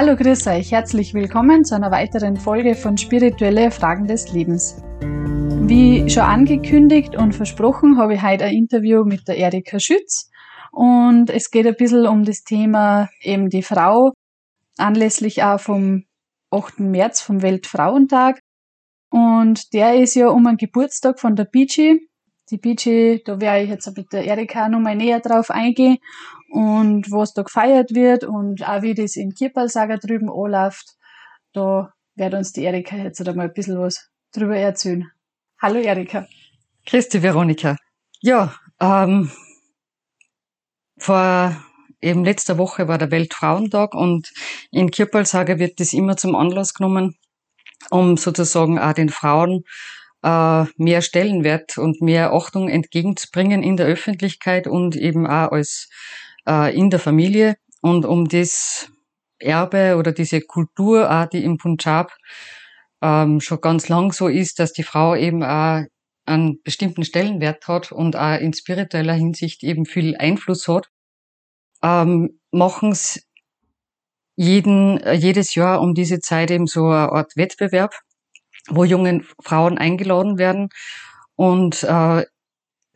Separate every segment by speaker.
Speaker 1: Hallo, grüß euch, herzlich willkommen zu einer weiteren Folge von Spirituelle Fragen des Lebens. Wie schon angekündigt und versprochen, habe ich heute ein Interview mit der Erika Schütz und es geht ein bisschen um das Thema eben die Frau, anlässlich auch vom 8. März, vom Weltfrauentag. Und der ist ja um einen Geburtstag von der Beachy. Die Beachy, da werde ich jetzt mit der Erika nochmal näher drauf eingehen und was da gefeiert wird und auch wie das in Kirpalsager drüben anläuft. Da wird uns die Erika jetzt einmal ein bisschen was drüber erzählen. Hallo Erika.
Speaker 2: Christi Veronika. Ja, ähm, vor eben letzter Woche war der Weltfrauentag und in Kirpalsager wird das immer zum Anlass genommen, um sozusagen auch den Frauen äh, mehr Stellenwert und mehr Achtung entgegenzubringen in der Öffentlichkeit und eben auch als äh, in der Familie. Und um das Erbe oder diese Kultur, auch die im Punjab ähm, schon ganz lang so ist, dass die Frau eben auch einen bestimmten Stellenwert hat und auch in spiritueller Hinsicht eben viel Einfluss hat, ähm, machen es jeden, jedes Jahr um diese Zeit eben so eine Art Wettbewerb, wo junge Frauen eingeladen werden und äh,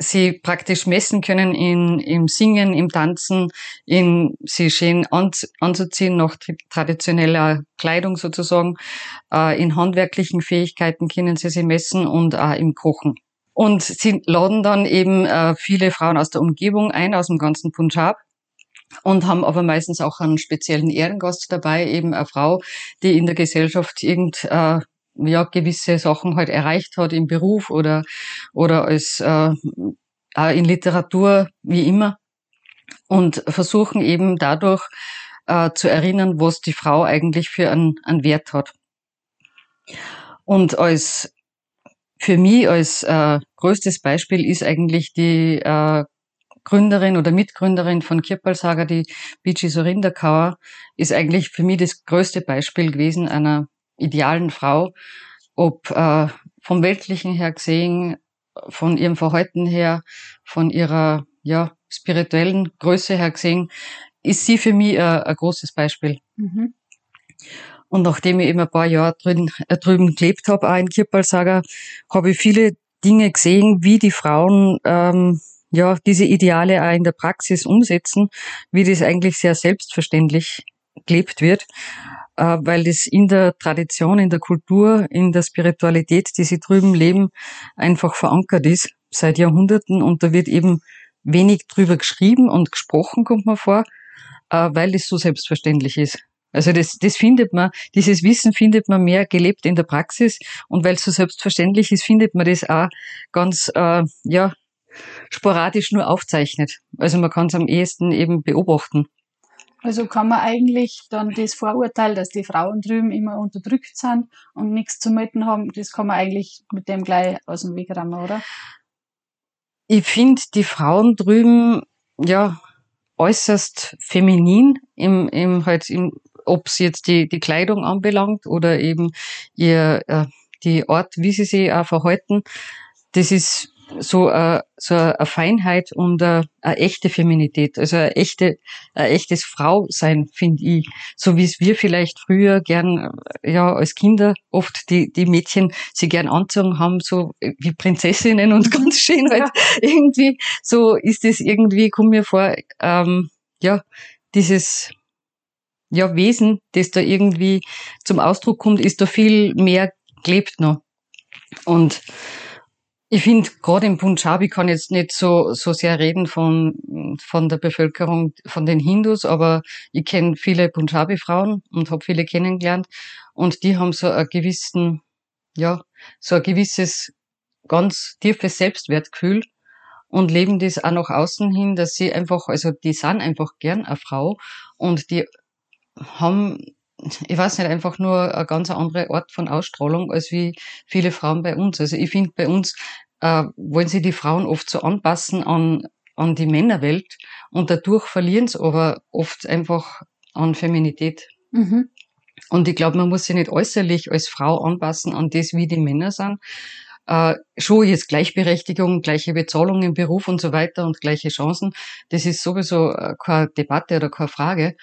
Speaker 2: sie praktisch messen können in, im Singen, im Tanzen, in sie schön an, anzuziehen nach traditioneller Kleidung sozusagen, äh, in handwerklichen Fähigkeiten können sie sie messen und auch im Kochen. Und sie laden dann eben äh, viele Frauen aus der Umgebung ein, aus dem ganzen Punjab und haben aber meistens auch einen speziellen Ehrengast dabei, eben eine Frau, die in der Gesellschaft irgend äh, ja gewisse Sachen halt erreicht hat im Beruf oder oder als äh, in Literatur wie immer und versuchen eben dadurch äh, zu erinnern, was die Frau eigentlich für einen, einen Wert hat. Und als für mich als äh, größtes Beispiel ist eigentlich die äh, Gründerin oder Mitgründerin von Kirpalsager, die Bici Sorinderkauer, ist eigentlich für mich das größte Beispiel gewesen einer idealen Frau, ob äh, vom Weltlichen her gesehen, von ihrem Verhalten her, von ihrer ja, spirituellen Größe her gesehen, ist sie für mich ein, ein großes Beispiel. Mhm. Und nachdem ich eben ein paar Jahre drüben, äh, drüben gelebt habe, auch in Kirpalsager, habe ich viele Dinge gesehen, wie die Frauen ähm, ja diese Ideale auch in der Praxis umsetzen, wie das eigentlich sehr selbstverständlich gelebt wird äh, weil das in der Tradition, in der Kultur, in der Spiritualität, die sie drüben leben, einfach verankert ist seit Jahrhunderten und da wird eben wenig drüber geschrieben und gesprochen, kommt man vor, äh, weil das so selbstverständlich ist. Also das, das findet man, dieses Wissen findet man mehr gelebt in der Praxis und weil es so selbstverständlich ist, findet man das auch ganz, äh, ja, sporadisch nur aufzeichnet. Also man kann es am ehesten eben beobachten.
Speaker 1: Also kann man eigentlich dann das Vorurteil, dass die Frauen drüben immer unterdrückt sind und nichts zu melden haben, das kann man eigentlich mit dem gleich aus dem Weg rammen, oder?
Speaker 2: Ich finde die Frauen drüben, ja, äußerst feminin im, im halt im, ob es jetzt die, die Kleidung anbelangt oder eben ihr, äh, die Art, wie sie sich auch verhalten. Das ist so, äh, so eine Feinheit und äh, eine echte Feminität, also eine echte, ein echtes Frausein, finde ich. So wie es wir vielleicht früher gern, ja, als Kinder oft die, die Mädchen sie gern anzogen haben, so wie Prinzessinnen und ganz schön halt irgendwie. So ist es irgendwie, kommt mir vor, ähm, ja, dieses, ja, Wesen, das da irgendwie zum Ausdruck kommt, ist da viel mehr gelebt noch. Und ich finde, gerade im Punjab, ich kann jetzt nicht so, so sehr reden von, von der Bevölkerung, von den Hindus, aber ich kenne viele Punjabi-Frauen und habe viele kennengelernt und die haben so ein gewissen, ja, so ein gewisses ganz tiefes Selbstwertgefühl und leben das auch nach außen hin, dass sie einfach, also die sind einfach gern eine Frau und die haben ich weiß nicht, einfach nur eine ganz andere Art von Ausstrahlung als wie viele Frauen bei uns. Also ich finde, bei uns äh, wollen sie die Frauen oft so anpassen an, an die Männerwelt und dadurch verlieren sie aber oft einfach an Feminität. Mhm. Und ich glaube, man muss sich nicht äußerlich als Frau anpassen an das, wie die Männer sind. Äh, schon jetzt Gleichberechtigung, gleiche Bezahlung im Beruf und so weiter und gleiche Chancen. Das ist sowieso äh, keine Debatte oder keine Frage.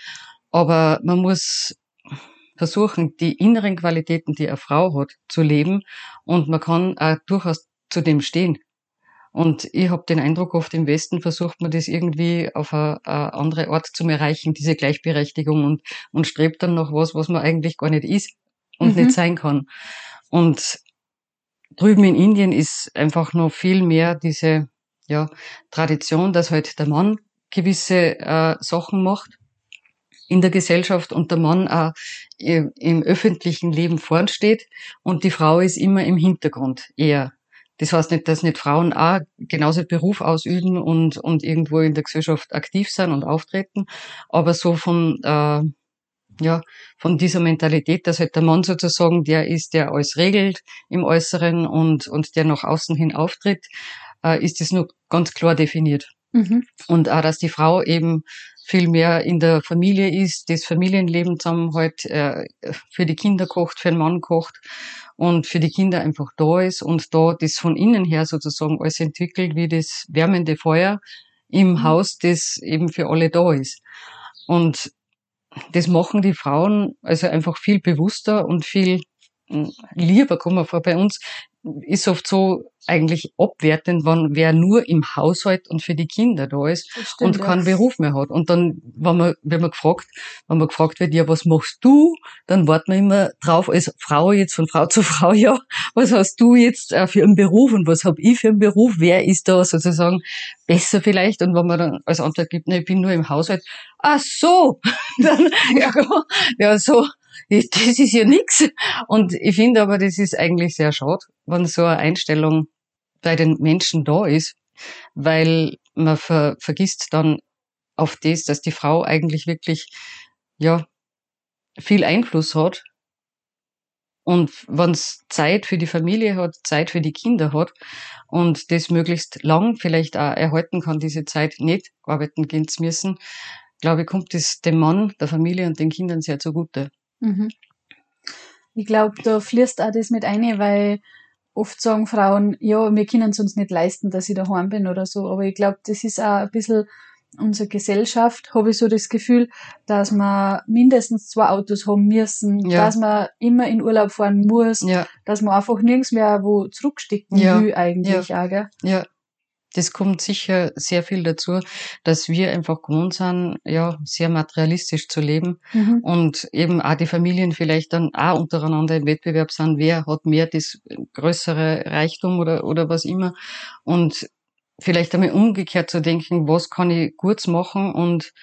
Speaker 2: Aber man muss versuchen, die inneren Qualitäten, die eine Frau hat, zu leben und man kann auch durchaus zu dem stehen. Und ich habe den Eindruck, oft im Westen versucht man das irgendwie auf eine, eine andere Art zu erreichen, diese Gleichberechtigung und, und strebt dann nach was, was man eigentlich gar nicht ist und mhm. nicht sein kann. Und drüben in Indien ist einfach noch viel mehr diese ja, Tradition, dass halt der Mann gewisse äh, Sachen macht in der Gesellschaft und der Mann auch im öffentlichen Leben vorn steht und die Frau ist immer im Hintergrund eher. Das heißt nicht, dass nicht Frauen auch genauso Beruf ausüben und, und irgendwo in der Gesellschaft aktiv sein und auftreten, aber so von, äh, ja, von dieser Mentalität, dass halt der Mann sozusagen der ist, der alles regelt im Äußeren und, und der nach außen hin auftritt, äh, ist das nur ganz klar definiert. Mhm. Und auch, dass die Frau eben viel mehr in der Familie ist, das Familienleben zusammen halt äh, für die Kinder kocht, für den Mann kocht und für die Kinder einfach da ist und da das von innen her sozusagen alles entwickelt, wie das wärmende Feuer im mhm. Haus, das eben für alle da ist. Und das machen die Frauen also einfach viel bewusster und viel hm, lieber, kommen wir vor. Bei uns ist oft so eigentlich abwertend, wenn wer nur im Haushalt und für die Kinder da ist stimmt, und keinen ja. Beruf mehr hat. Und dann, wenn man, wenn man gefragt, wenn man gefragt wird, ja, was machst du? Dann warten wir immer drauf, als Frau jetzt von Frau zu Frau, ja, was hast du jetzt äh, für einen Beruf und was habe ich für einen Beruf? Wer ist da sozusagen besser vielleicht? Und wenn man dann als Antwort gibt, ne, ich bin nur im Haushalt. Ach so, dann, ja, ja, so, das ist ja nix. Und ich finde aber, das ist eigentlich sehr schade, wenn so eine Einstellung bei den Menschen da ist, weil man ver vergisst dann auf das, dass die Frau eigentlich wirklich, ja, viel Einfluss hat. Und wenn es Zeit für die Familie hat, Zeit für die Kinder hat und das möglichst lang vielleicht auch erhalten kann, diese Zeit nicht arbeiten gehen zu müssen, glaube ich, kommt es dem Mann, der Familie und den Kindern sehr zugute. Mhm.
Speaker 1: Ich glaube, da fließt auch das mit ein, weil oft sagen Frauen, ja, wir können es uns nicht leisten, dass ich daheim bin oder so. Aber ich glaube, das ist auch ein bisschen unsere Gesellschaft, habe ich so das Gefühl, dass man mindestens zwei Autos haben müssen, ja. dass man immer in Urlaub fahren muss, ja. dass man einfach nirgends mehr wo zurückstecken ja. will eigentlich
Speaker 2: ja.
Speaker 1: auch, gell?
Speaker 2: Ja, das kommt sicher sehr viel dazu, dass wir einfach gewohnt sind, ja, sehr materialistisch zu leben mhm. und eben auch die Familien vielleicht dann auch untereinander im Wettbewerb sind, wer hat mehr das größere Reichtum oder, oder was immer und vielleicht einmal umgekehrt zu denken, was kann ich kurz machen und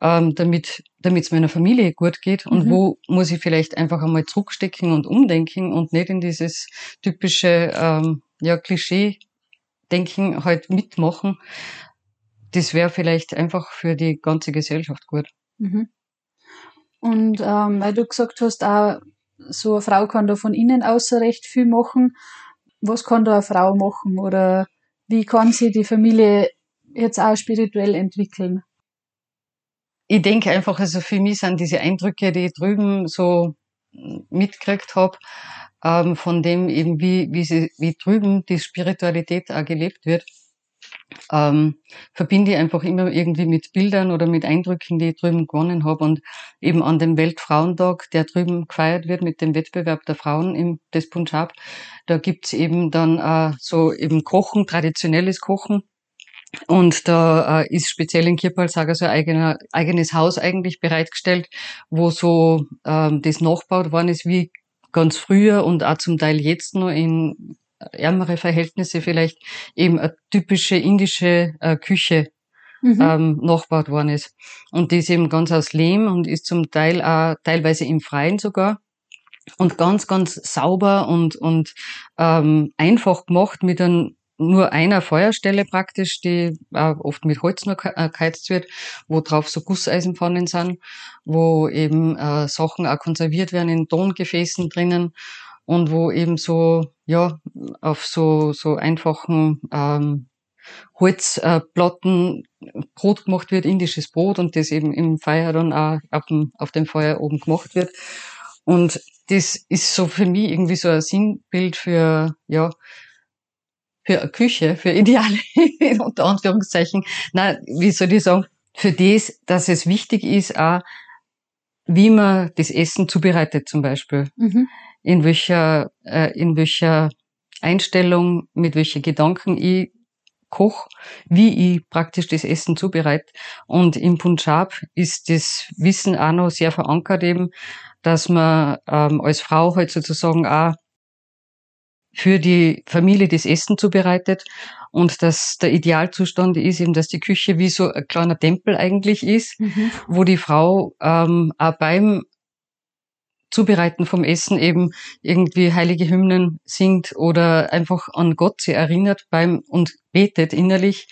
Speaker 2: ähm, damit damit es meiner Familie gut geht und mhm. wo muss ich vielleicht einfach einmal zurückstecken und umdenken und nicht in dieses typische ähm, ja Klischee denken, halt mitmachen, das wäre vielleicht einfach für die ganze Gesellschaft gut. Mhm.
Speaker 1: Und ähm, weil du gesagt hast, auch so eine Frau kann da von innen außer recht viel machen. Was kann da eine Frau machen oder wie kann sie die Familie jetzt auch spirituell entwickeln?
Speaker 2: Ich denke einfach, also für mich sind diese Eindrücke, die ich drüben so mitgekriegt habe, ähm, von dem eben, wie, wie, sie, wie drüben die Spiritualität auch gelebt wird, ähm, verbinde ich einfach immer irgendwie mit Bildern oder mit Eindrücken, die ich drüben gewonnen habe. Und eben an dem Weltfrauentag, der drüben gefeiert wird mit dem Wettbewerb der Frauen im, des Punjab, da gibt's eben dann äh, so eben Kochen, traditionelles Kochen. Und da äh, ist speziell in Kirpalsager so ein eigener, eigenes Haus eigentlich bereitgestellt, wo so ähm, das nachgebaut worden ist wie ganz früher und auch zum Teil jetzt noch in ärmere Verhältnisse vielleicht eben eine typische indische äh, Küche mhm. ähm, nachgebaut worden ist. Und die ist eben ganz aus Lehm und ist zum Teil auch teilweise im Freien sogar und ganz, ganz sauber und, und ähm, einfach gemacht mit einem nur einer Feuerstelle praktisch, die äh, oft mit Holz nur äh, geheizt wird, wo drauf so Gusseisenpfannen sind, wo eben äh, Sachen auch konserviert werden in Tongefäßen drinnen und wo eben so ja auf so so einfachen ähm, Holzplatten äh, Brot gemacht wird, indisches Brot und das eben im Feuer dann auch auf dem, auf dem Feuer oben gemacht wird. Und das ist so für mich irgendwie so ein Sinnbild für ja für Küche, für Ideale, unter Anführungszeichen. Na, wie soll ich sagen, für das, dass es wichtig ist, auch wie man das Essen zubereitet zum Beispiel. Mhm. In welcher, äh, in welcher Einstellung, mit welchen Gedanken ich koch, wie ich praktisch das Essen zubereite. Und im Punjab ist das Wissen auch noch sehr verankert eben, dass man ähm, als Frau halt sozusagen auch für die Familie das Essen zubereitet und dass der Idealzustand ist eben, dass die Küche wie so ein kleiner Tempel eigentlich ist, mhm. wo die Frau ähm, auch beim Zubereiten vom Essen eben irgendwie heilige Hymnen singt oder einfach an Gott sie erinnert beim und betet innerlich,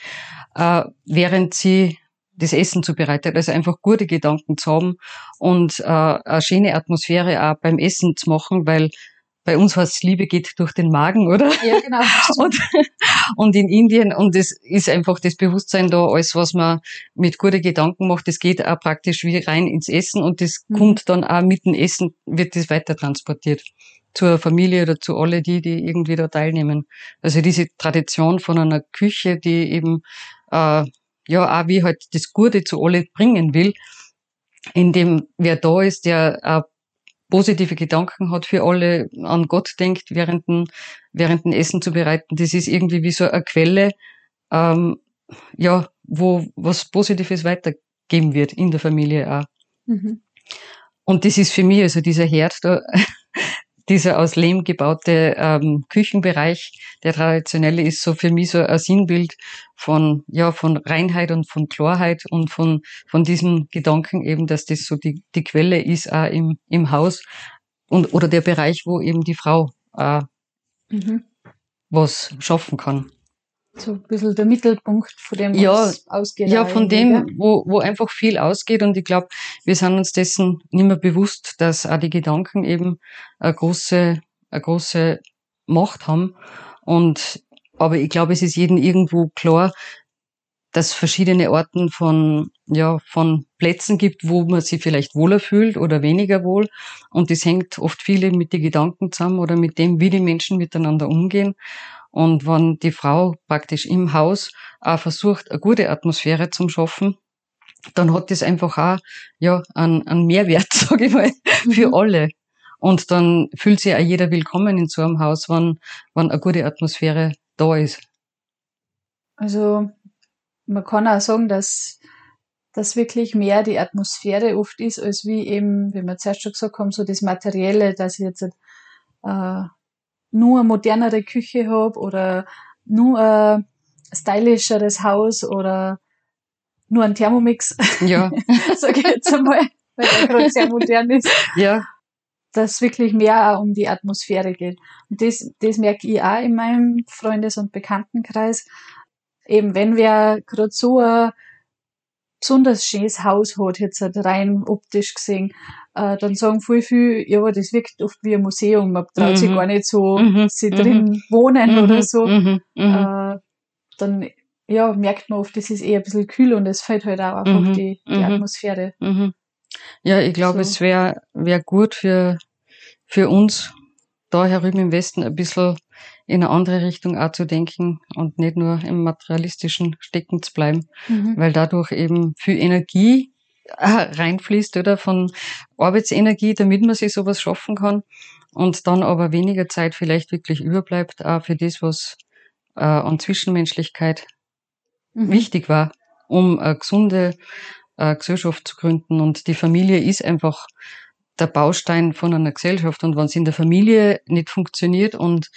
Speaker 2: äh, während sie das Essen zubereitet. Also einfach gute Gedanken zu haben und äh, eine schöne Atmosphäre auch beim Essen zu machen, weil bei uns heißt Liebe geht durch den Magen, oder?
Speaker 1: Ja, genau.
Speaker 2: und, und in Indien, und es ist einfach das Bewusstsein da, alles, was man mit guten Gedanken macht, das geht auch praktisch wie rein ins Essen und das mhm. kommt dann auch mit dem Essen, wird das weiter transportiert zur Familie oder zu alle die, die irgendwie da teilnehmen. Also diese Tradition von einer Küche, die eben äh, ja auch wie halt das Gute zu alle bringen will, in dem wer da ist, der äh, positive Gedanken hat für alle, an Gott denkt, während dem, während dem Essen zu bereiten. Das ist irgendwie wie so eine Quelle, ähm, ja, wo was Positives weitergeben wird in der Familie auch. Mhm. Und das ist für mich, also dieser Herd da, dieser aus Lehm gebaute ähm, Küchenbereich, der traditionelle, ist so für mich so ein Sinnbild von, ja, von Reinheit und von Klarheit und von, von diesem Gedanken eben, dass das so die, die Quelle ist auch im, im Haus und, oder der Bereich, wo eben die Frau äh, mhm. was schaffen kann
Speaker 1: so ein bisschen der Mittelpunkt von dem,
Speaker 2: ja, ausgeht. Ja, von dem, ja. wo, wo einfach viel ausgeht. Und ich glaube, wir sind uns dessen nicht mehr bewusst, dass auch die Gedanken eben eine große, eine große Macht haben. Und, aber ich glaube, es ist jedem irgendwo klar, dass es verschiedene Orten von, ja, von Plätzen gibt, wo man sich vielleicht wohler fühlt oder weniger wohl. Und das hängt oft viele mit den Gedanken zusammen oder mit dem, wie die Menschen miteinander umgehen. Und wenn die Frau praktisch im Haus auch versucht, eine gute Atmosphäre zu schaffen, dann hat das einfach auch ja, einen, einen Mehrwert, sage ich mal, für mhm. alle. Und dann fühlt sich auch jeder willkommen in so einem Haus, wenn, wenn eine gute Atmosphäre da ist.
Speaker 1: Also man kann auch sagen, dass dass wirklich mehr die Atmosphäre oft ist, als wie eben, wie wir zuerst schon gesagt haben, so das Materielle, dass ich jetzt äh, nur eine modernere Küche habe oder nur ein stylischeres Haus oder nur ein Thermomix.
Speaker 2: Ja.
Speaker 1: Sag ich jetzt einmal, weil der gerade sehr modern ist.
Speaker 2: Ja.
Speaker 1: Dass wirklich mehr auch um die Atmosphäre geht. Und das, das merke ich auch in meinem Freundes- und Bekanntenkreis. Eben, wenn wer gerade so ein besonders schönes Haus hat, jetzt halt rein optisch gesehen, äh, dann sagen voll viel, ja, das wirkt oft wie ein Museum, man traut mhm. sich gar nicht so, mhm. sie mhm. drin wohnen mhm. oder so. Mhm. Äh, dann ja, merkt man oft, das ist eher ein bisschen kühl und es fällt halt auch einfach die, die Atmosphäre.
Speaker 2: Ja, ich glaube, so. es wäre wär gut für, für uns da herüben im Westen ein bisschen in eine andere Richtung auch zu denken und nicht nur im materialistischen stecken zu bleiben, mhm. weil dadurch eben viel Energie reinfließt oder von Arbeitsenergie, damit man sich sowas schaffen kann und dann aber weniger Zeit vielleicht wirklich überbleibt, auch für das, was äh, an Zwischenmenschlichkeit mhm. wichtig war, um eine gesunde äh, Gesellschaft zu gründen. Und die Familie ist einfach der Baustein von einer Gesellschaft. Und wenn es in der Familie nicht funktioniert und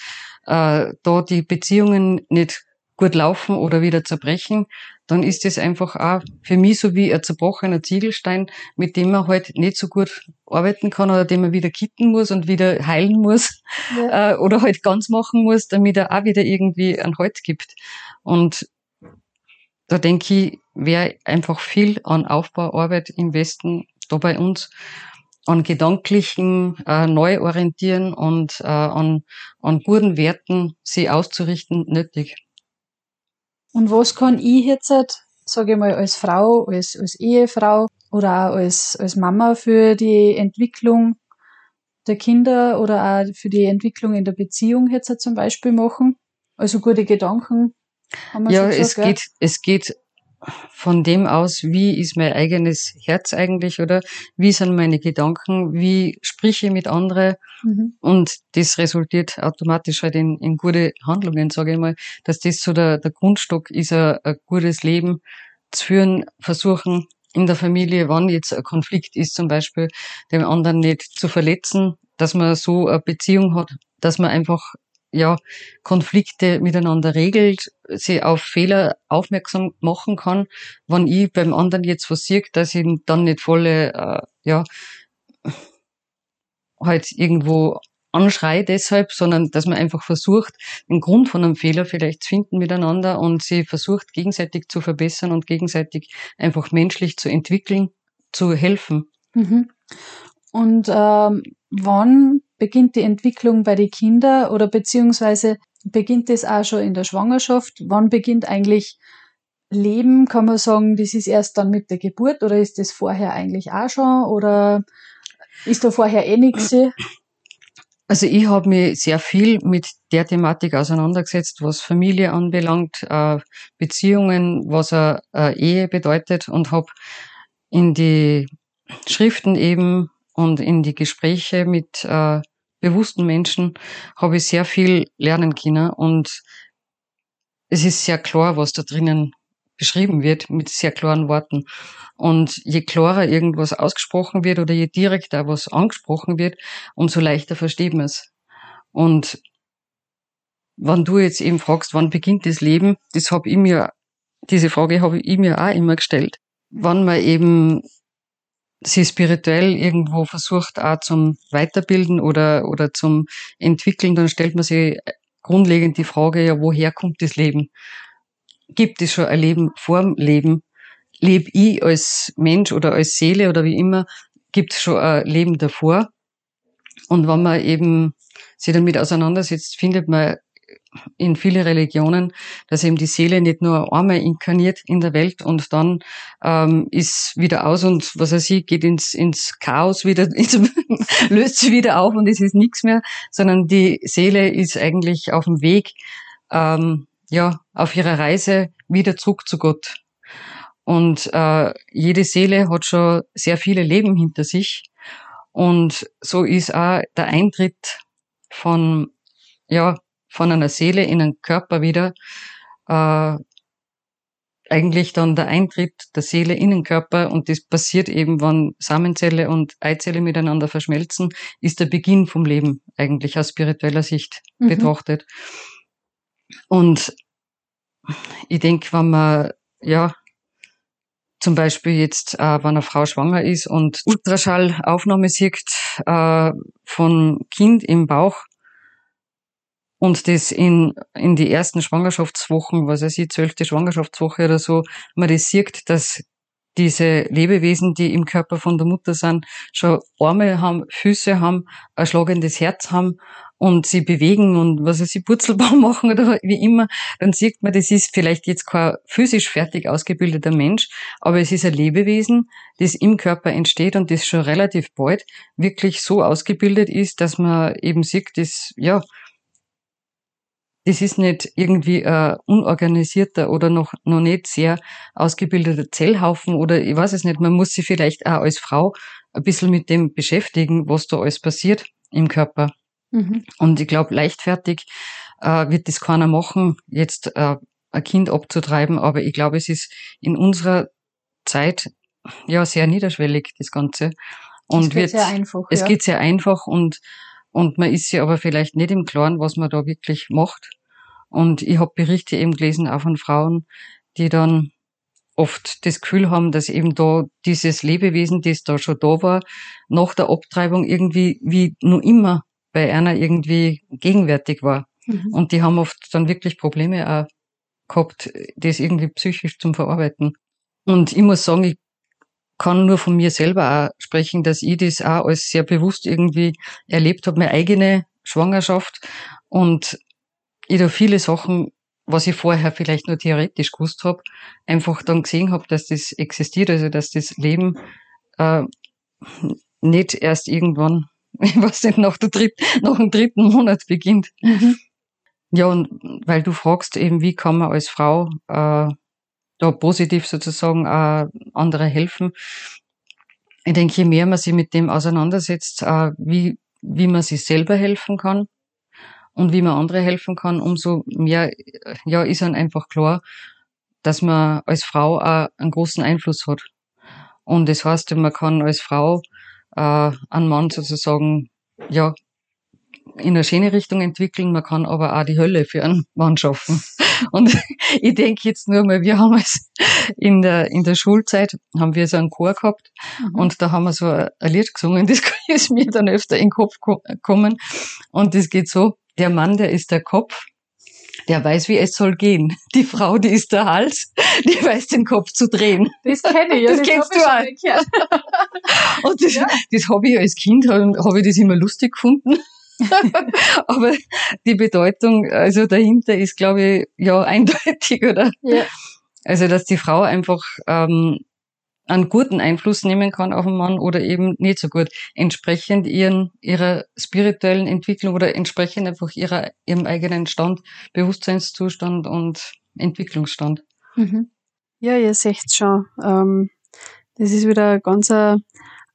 Speaker 2: äh, da die Beziehungen nicht gut laufen oder wieder zerbrechen, dann ist es einfach auch für mich so wie ein zerbrochener Ziegelstein, mit dem man halt nicht so gut arbeiten kann oder den man wieder kitten muss und wieder heilen muss ja. äh, oder halt ganz machen muss, damit er auch wieder irgendwie einen Halt gibt. Und da denke ich, wäre einfach viel an Aufbauarbeit im Westen da bei uns an gedanklichen äh, Neuorientieren und äh, an, an guten Werten sie auszurichten nötig.
Speaker 1: Und was kann ich jetzt, sage ich mal, als Frau, als, als Ehefrau oder auch als, als Mama für die Entwicklung der Kinder oder auch für die Entwicklung in der Beziehung jetzt zum Beispiel machen? Also gute Gedanken.
Speaker 2: Haben wir ja, gesagt, es ja? geht, es geht von dem aus, wie ist mein eigenes Herz eigentlich oder? Wie sind meine Gedanken, wie spreche ich mit anderen? Mhm. und das resultiert automatisch halt in, in gute Handlungen, sage ich mal, dass das so der, der Grundstock ist, ein, ein gutes Leben zu führen, versuchen in der Familie, wann jetzt ein Konflikt ist, zum Beispiel dem anderen nicht zu verletzen, dass man so eine Beziehung hat, dass man einfach ja, Konflikte miteinander regelt, sie auf Fehler aufmerksam machen kann, wenn ich beim anderen jetzt was sehe, dass ich dann nicht volle, äh, ja, halt irgendwo anschreie deshalb, sondern dass man einfach versucht, den Grund von einem Fehler vielleicht zu finden miteinander und sie versucht, gegenseitig zu verbessern und gegenseitig einfach menschlich zu entwickeln, zu helfen.
Speaker 1: Mhm. Und ähm, wann beginnt die Entwicklung bei den Kindern oder beziehungsweise beginnt das auch schon in der Schwangerschaft? Wann beginnt eigentlich Leben? Kann man sagen, das ist erst dann mit der Geburt oder ist das vorher eigentlich auch schon oder ist da vorher eh nichts?
Speaker 2: Also ich habe mich sehr viel mit der Thematik auseinandergesetzt, was Familie anbelangt, äh, Beziehungen, was eine Ehe bedeutet und habe in die Schriften eben und in die Gespräche mit äh, bewussten Menschen habe ich sehr viel lernen können und es ist sehr klar, was da drinnen beschrieben wird mit sehr klaren Worten. Und je klarer irgendwas ausgesprochen wird oder je direkter was angesprochen wird, umso leichter versteht man es. Und wenn du jetzt eben fragst, wann beginnt das Leben, das habe ich mir, diese Frage habe ich mir auch immer gestellt. Wann man eben sie spirituell irgendwo versucht, auch zum Weiterbilden oder, oder zum Entwickeln, dann stellt man sich grundlegend die Frage, ja, woher kommt das Leben? Gibt es schon ein Leben vorm Leben? Lebe ich als Mensch oder als Seele oder wie immer? Gibt es schon ein Leben davor? Und wenn man eben sich damit auseinandersetzt, findet man in viele Religionen, dass eben die Seele nicht nur einmal inkarniert in der Welt und dann ähm, ist wieder aus und was er sieht, geht ins, ins Chaos wieder, ins, löst sich wieder auf und es ist nichts mehr, sondern die Seele ist eigentlich auf dem Weg, ähm, ja, auf ihrer Reise wieder zurück zu Gott. Und äh, jede Seele hat schon sehr viele Leben hinter sich. Und so ist auch der Eintritt von ja, von einer Seele in einen Körper wieder äh, eigentlich dann der Eintritt der Seele in den Körper und das passiert eben, wenn Samenzelle und Eizelle miteinander verschmelzen, ist der Beginn vom Leben eigentlich aus spiritueller Sicht mhm. betrachtet. Und ich denke, wenn man ja zum Beispiel jetzt, äh, wenn eine Frau schwanger ist und Ultraschallaufnahme sieht äh, von Kind im Bauch, und das in, in die ersten Schwangerschaftswochen, was weiß ich, zwölfte Schwangerschaftswoche oder so, man das sieht, dass diese Lebewesen, die im Körper von der Mutter sind, schon Arme haben, Füße haben, ein schlagendes Herz haben und sie bewegen und was weiß ich, Purzelbaum machen oder wie immer, dann sieht man, das ist vielleicht jetzt kein physisch fertig ausgebildeter Mensch, aber es ist ein Lebewesen, das im Körper entsteht und das schon relativ bald wirklich so ausgebildet ist, dass man eben sieht, das, ja, das ist nicht irgendwie ein unorganisierter oder noch, noch nicht sehr ausgebildeter Zellhaufen oder ich weiß es nicht. Man muss sich vielleicht auch als Frau ein bisschen mit dem beschäftigen, was da alles passiert im Körper. Mhm. Und ich glaube, leichtfertig äh, wird das keiner machen, jetzt äh, ein Kind abzutreiben, aber ich glaube, es ist in unserer Zeit ja sehr niederschwellig, das Ganze. Und es geht wird, sehr einfach. Es ja. geht sehr einfach und, und man ist sich aber vielleicht nicht im Klaren, was man da wirklich macht. Und ich habe Berichte eben gelesen, auch von Frauen, die dann oft das Gefühl haben, dass eben da dieses Lebewesen, das da schon da war, nach der Abtreibung irgendwie wie nur immer bei einer irgendwie gegenwärtig war. Mhm. Und die haben oft dann wirklich Probleme auch gehabt, das irgendwie psychisch zum Verarbeiten. Und ich muss sagen, ich kann nur von mir selber auch sprechen, dass ich das auch als sehr bewusst irgendwie erlebt habe, meine eigene Schwangerschaft. Und ich da viele Sachen, was ich vorher vielleicht nur theoretisch gewusst habe, einfach dann gesehen habe, dass das existiert, also dass das Leben äh, nicht erst irgendwann, ich weiß nicht, nach, der dritt, nach dem dritten Monat beginnt. Mhm. Ja, und weil du fragst eben, wie kann man als Frau äh, da positiv sozusagen auch andere helfen. Ich denke, je mehr man sich mit dem auseinandersetzt, äh, wie, wie man sich selber helfen kann und wie man andere helfen kann, umso mehr ja, ist dann einfach klar, dass man als Frau auch einen großen Einfluss hat. Und das heißt, man kann als Frau äh, einen Mann sozusagen ja in eine schöne Richtung entwickeln, man kann aber auch die Hölle für einen Mann schaffen. Und ich denke jetzt nur mal, wir haben es in der, in der Schulzeit, haben wir so einen Chor gehabt mhm. und da haben wir so ein Lied gesungen, das ist mir dann öfter in den Kopf gekommen und das geht so, der Mann, der ist der Kopf, der weiß, wie es soll gehen. Die Frau, die ist der Hals, die weiß, den Kopf zu drehen.
Speaker 3: Das kenne ich, ja,
Speaker 2: das, das kennst du auch. Und das, ja. das habe ich als Kind, habe ich das immer lustig gefunden. Aber die Bedeutung, also dahinter ist, glaube ich, ja eindeutig, oder? Ja. Also, dass die Frau einfach ähm, einen guten Einfluss nehmen kann auf den Mann oder eben nicht so gut. Entsprechend ihren, ihrer spirituellen Entwicklung oder entsprechend einfach ihrer, ihrem eigenen Stand, Bewusstseinszustand und Entwicklungsstand.
Speaker 1: Mhm. Ja, ihr seht schon. Ähm, das ist wieder ein ganz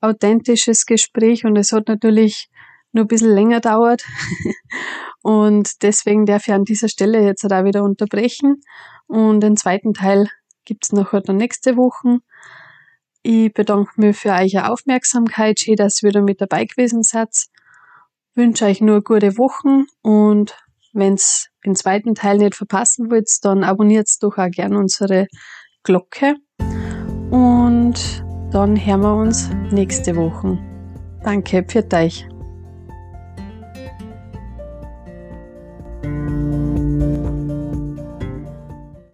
Speaker 1: authentisches Gespräch und es hat natürlich nur ein bisschen länger dauert. und deswegen darf ich an dieser Stelle jetzt auch wieder unterbrechen. Und den zweiten Teil gibt's nachher dann nächste Woche. Ich bedanke mich für eure Aufmerksamkeit. Schön, dass ihr wieder mit dabei gewesen seid. Wünsche euch nur gute Wochen und wenn ihr den zweiten Teil nicht verpassen wollt, dann abonniert doch auch gerne unsere Glocke. Und dann hören wir uns nächste Woche. Danke, für euch.